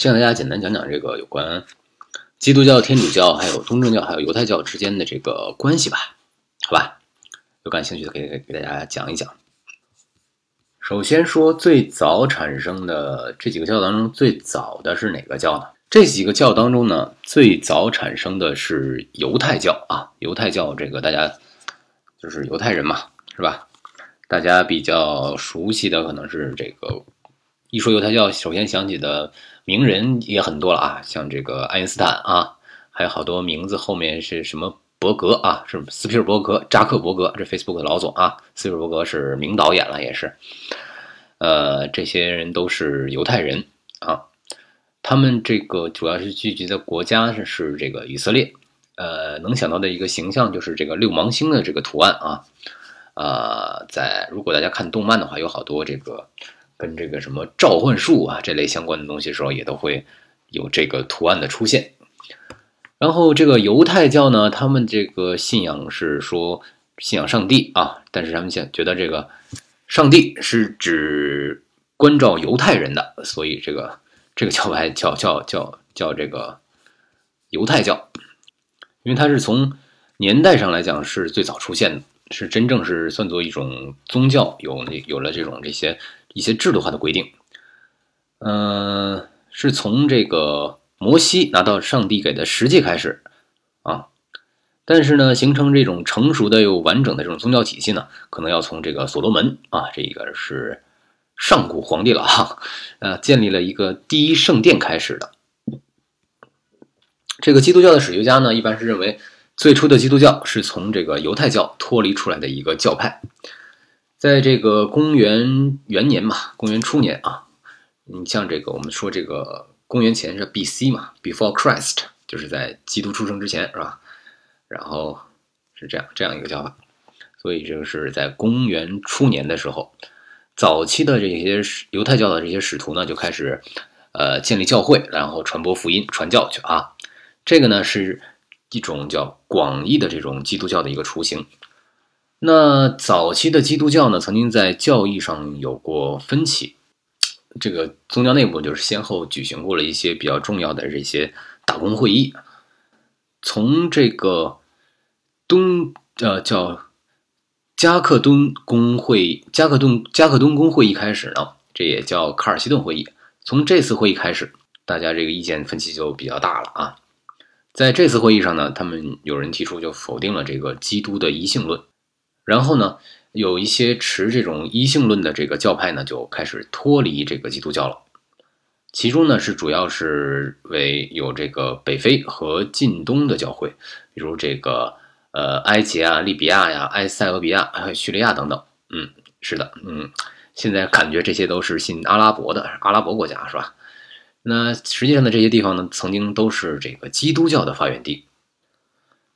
向大家简单讲讲这个有关基督教、天主教、还有东正教、还有犹太教之间的这个关系吧，好吧？有感兴趣的可以给大家讲一讲。首先说最早产生的这几个教当中，最早的是哪个教呢？这几个教当中呢，最早产生的是犹太教啊。犹太教这个大家就是犹太人嘛，是吧？大家比较熟悉的可能是这个，一说犹太教，首先想起的名人也很多了啊，像这个爱因斯坦啊，还有好多名字后面是什么伯格啊，是斯皮尔伯格、扎克伯格，这 Facebook 的老总啊，斯皮尔伯格是名导演了，也是，呃，这些人都是犹太人啊，他们这个主要是聚集的国家是是这个以色列，呃，能想到的一个形象就是这个六芒星的这个图案啊。呃，在如果大家看动漫的话，有好多这个跟这个什么召唤术啊这类相关的东西时候，也都会有这个图案的出现。然后这个犹太教呢，他们这个信仰是说信仰上帝啊，但是他们想觉得这个上帝是指关照犹太人的，所以这个这个教派叫叫叫叫这个犹太教，因为它是从年代上来讲是最早出现的。是真正是算作一种宗教，有有了这种这些一些制度化的规定，嗯，是从这个摩西拿到上帝给的十诫开始啊，但是呢，形成这种成熟的又完整的这种宗教体系呢，可能要从这个所罗门啊，这个是上古皇帝了哈，呃，建立了一个第一圣殿开始的。这个基督教的史学家呢，一般是认为。最初的基督教是从这个犹太教脱离出来的一个教派，在这个公元元年嘛，公元初年啊，你像这个我们说这个公元前是 B.C. 嘛，Before Christ，就是在基督出生之前是吧？然后是这样这样一个叫法，所以这个是在公元初年的时候，早期的这些犹太教的这些使徒呢就开始呃建立教会，然后传播福音、传教去啊，这个呢是。一种叫广义的这种基督教的一个雏形。那早期的基督教呢，曾经在教义上有过分歧。这个宗教内部就是先后举行过了一些比较重要的这些大公会议。从这个东呃叫加克敦公会加克顿加克敦公会议开始呢，这也叫卡尔西顿会议。从这次会议开始，大家这个意见分歧就比较大了啊。在这次会议上呢，他们有人提出就否定了这个基督的一性论，然后呢，有一些持这种一性论的这个教派呢，就开始脱离这个基督教了。其中呢，是主要是为有这个北非和近东的教会，比如这个呃埃及啊、利比亚呀、埃塞俄比亚还有叙利亚等等。嗯，是的，嗯，现在感觉这些都是信阿拉伯的阿拉伯国家，是吧？那实际上呢这些地方呢，曾经都是这个基督教的发源地。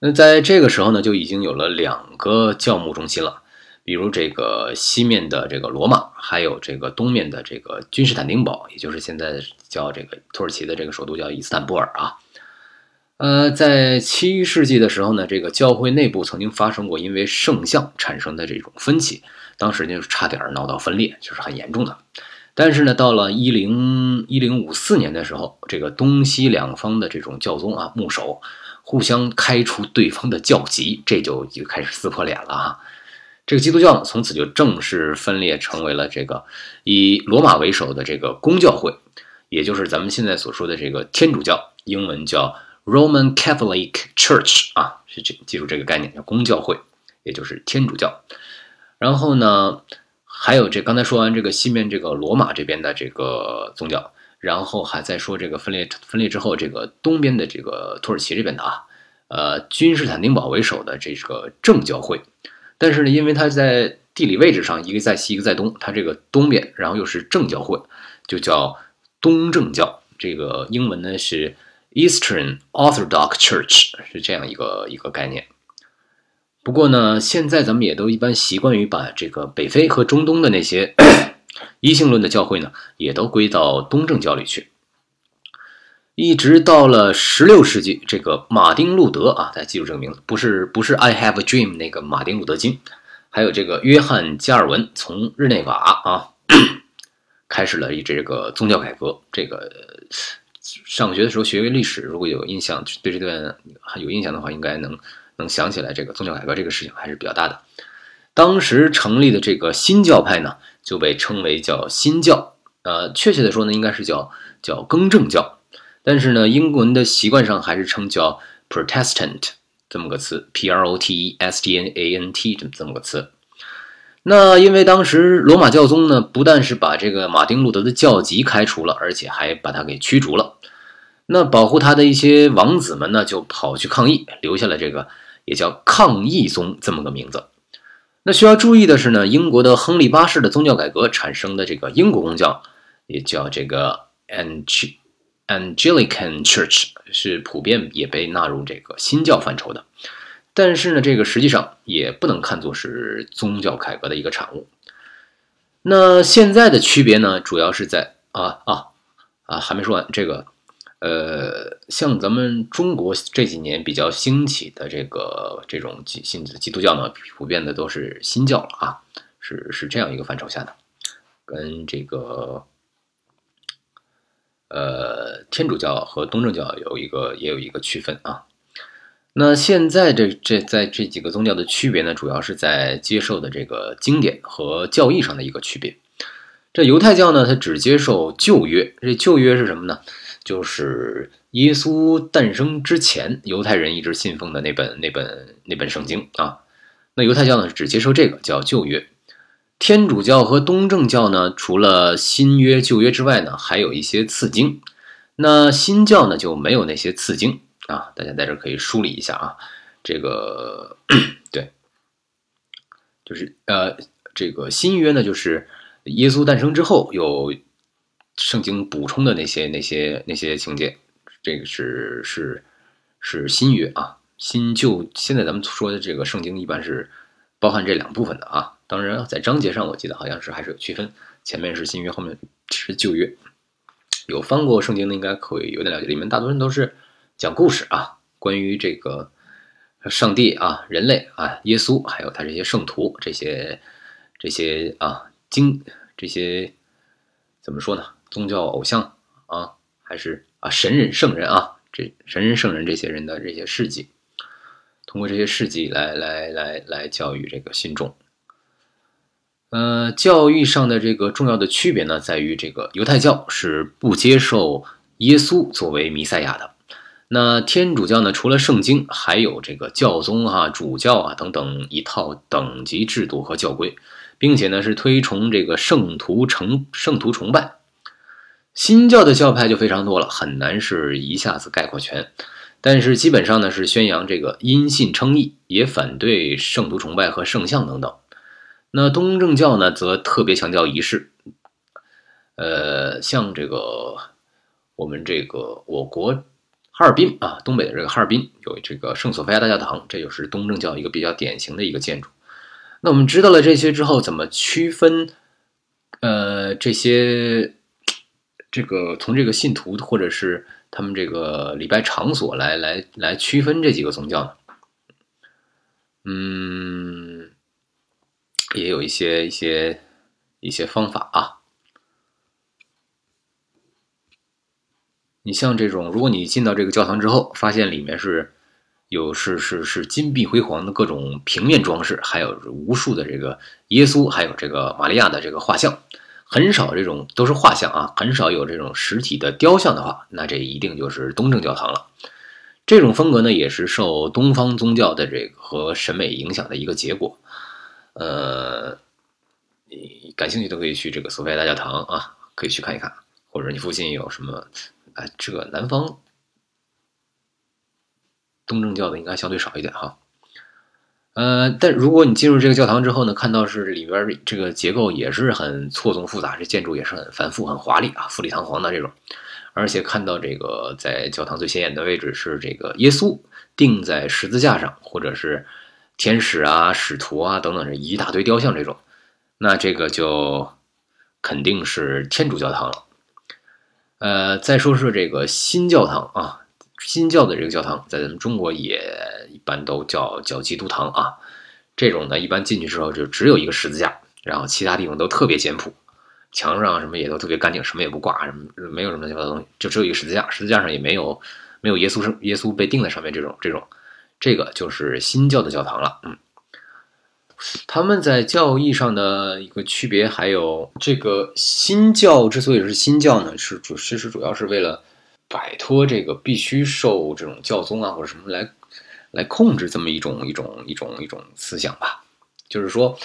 那在这个时候呢，就已经有了两个教牧中心了，比如这个西面的这个罗马，还有这个东面的这个君士坦丁堡，也就是现在叫这个土耳其的这个首都叫伊斯坦布尔啊。呃，在七世纪的时候呢，这个教会内部曾经发生过因为圣像产生的这种分歧，当时就是差点闹到分裂，就是很严重的。但是呢，到了一零一零五四年的时候，这个东西两方的这种教宗啊，牧首互相开除对方的教籍，这就就开始撕破脸了啊！这个基督教呢，从此就正式分裂成为了这个以罗马为首的这个公教会，也就是咱们现在所说的这个天主教，英文叫 Roman Catholic Church 啊，是这记住这个概念，叫公教会，也就是天主教。然后呢？还有这刚才说完这个西面这个罗马这边的这个宗教，然后还在说这个分裂分裂之后，这个东边的这个土耳其这边的啊，呃，君士坦丁堡为首的这个正教会，但是呢，因为它在地理位置上一个在西一个在东，它这个东边然后又是正教会，就叫东正教，这个英文呢是 Eastern Orthodox Church，是这样一个一个概念。不过呢，现在咱们也都一般习惯于把这个北非和中东的那些一性论的教会呢，也都归到东正教里去。一直到了十六世纪，这个马丁路德啊，大家记住这个名字，不是不是 I have a dream 那个马丁路德金，还有这个约翰加尔文从日内瓦啊，开始了一这个宗教改革。这个上学的时候学历史，如果有印象，对这段有印象的话，应该能能想起来这个宗教改革这个事情还是比较大的。当时成立的这个新教派呢，就被称为叫新教，呃，确切的说呢，应该是叫叫更正教，但是呢，英文的习惯上还是称叫 Protestant 这么个词，P R O T E S T N A N T 这么这么个词。那因为当时罗马教宗呢，不但是把这个马丁路德的教籍开除了，而且还把他给驱逐了。那保护他的一些王子们呢，就跑去抗议，留下了这个也叫抗议宗这么个名字。那需要注意的是呢，英国的亨利八世的宗教改革产生的这个英国公教，也叫这个 Ang Anglican Church，是普遍也被纳入这个新教范畴的。但是呢，这个实际上也不能看作是宗教改革的一个产物。那现在的区别呢，主要是在啊啊啊，还没说完这个，呃，像咱们中国这几年比较兴起的这个这种基信基督教呢，普遍的都是新教了啊，是是这样一个范畴下的，跟这个呃天主教和东正教有一个也有一个区分啊。那现在这这在这几个宗教的区别呢，主要是在接受的这个经典和教义上的一个区别。这犹太教呢，它只接受旧约。这旧约是什么呢？就是耶稣诞生之前，犹太人一直信奉的那本那本那本圣经啊。那犹太教呢，只接受这个叫旧约。天主教和东正教呢，除了新约、旧约之外呢，还有一些次经。那新教呢，就没有那些次经。啊，大家在这可以梳理一下啊，这个 对，就是呃，这个新约呢，就是耶稣诞生之后有圣经补充的那些那些那些情节，这个是是是新约啊，新旧现在咱们说的这个圣经一般是包含这两部分的啊，当然在章节上我记得好像是还是有区分，前面是新约，后面是旧约，有翻过圣经的应该可以有点了解，里面大多数都是。讲故事啊，关于这个上帝啊、人类啊、耶稣，还有他这些圣徒，这些这些啊经这些怎么说呢？宗教偶像啊，还是啊神人圣人啊，这神人圣人这些人的这些事迹，通过这些事迹来来来来教育这个信众。呃，教育上的这个重要的区别呢，在于这个犹太教是不接受耶稣作为弥赛亚的。那天主教呢？除了圣经，还有这个教宗啊、主教啊等等一套等级制度和教规，并且呢是推崇这个圣徒成圣徒崇拜。新教的教派就非常多了，很难是一下子概括全。但是基本上呢是宣扬这个因信称义，也反对圣徒崇拜和圣像等等。那东正教呢则特别强调仪式，呃，像这个我们这个我国。哈尔滨啊，东北的这个哈尔滨有这个圣索菲亚大教堂，这就是东正教一个比较典型的一个建筑。那我们知道了这些之后，怎么区分？呃，这些这个从这个信徒或者是他们这个礼拜场所来来来区分这几个宗教呢？嗯，也有一些一些一些方法啊。你像这种，如果你进到这个教堂之后，发现里面是有是是是金碧辉煌的各种平面装饰，还有无数的这个耶稣，还有这个玛利亚的这个画像，很少这种都是画像啊，很少有这种实体的雕像的话，那这一定就是东正教堂了。这种风格呢，也是受东方宗教的这个和审美影响的一个结果。呃，你感兴趣都可以去这个索菲亚大教堂啊，可以去看一看，或者你附近有什么。哎，这个南方东正教的应该相对少一点哈，呃，但如果你进入这个教堂之后呢，看到是里边这个结构也是很错综复杂，这建筑也是很繁复、很华丽啊，富丽堂皇的这种，而且看到这个在教堂最显眼的位置是这个耶稣钉在十字架上，或者是天使啊、使徒啊等等这一大堆雕像这种，那这个就肯定是天主教堂了。呃，再说说这个新教堂啊，新教的这个教堂，在咱们中国也般都叫叫基督堂啊。这种呢，一般进去之后就只有一个十字架，然后其他地方都特别简朴。墙上什么也都特别干净，什么也不挂，什么没有什么乱七八糟东西，就只有一个十字架，十字架上也没有没有耶稣生耶稣被钉在上面这种这种，这个就是新教的教堂了。嗯，他们在教义上的一个区别，还有这个新教之所以是新教呢，是主其实主要是为了摆脱这个必须受这种教宗啊或者什么来来控制这么一种一种一种一种思想吧，就是说。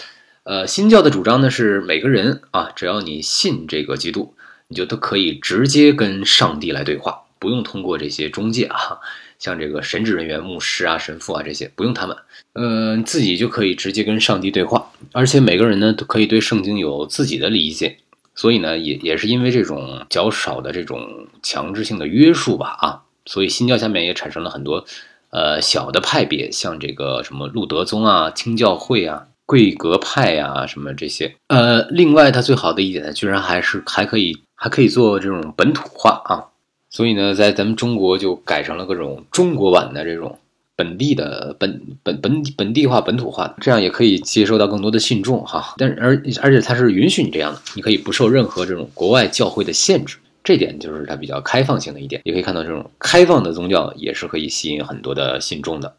呃，新教的主张呢是每个人啊，只要你信这个基督，你就都可以直接跟上帝来对话，不用通过这些中介啊，像这个神职人员、牧师啊、神父啊这些，不用他们，嗯，自己就可以直接跟上帝对话。而且每个人呢都可以对圣经有自己的理解，所以呢，也也是因为这种较少的这种强制性的约束吧，啊，所以新教下面也产生了很多呃小的派别，像这个什么路德宗啊、清教会啊。贵格派呀，什么这些，呃，另外它最好的一点呢，居然还是还可以还可以做这种本土化啊，所以呢，在咱们中国就改成了各种中国版的这种本地的本本本本地化本土化，这样也可以接收到更多的信众哈。但是而而且它是允许你这样的，你可以不受任何这种国外教会的限制，这点就是它比较开放性的一点。也可以看到这种开放的宗教也是可以吸引很多的信众的。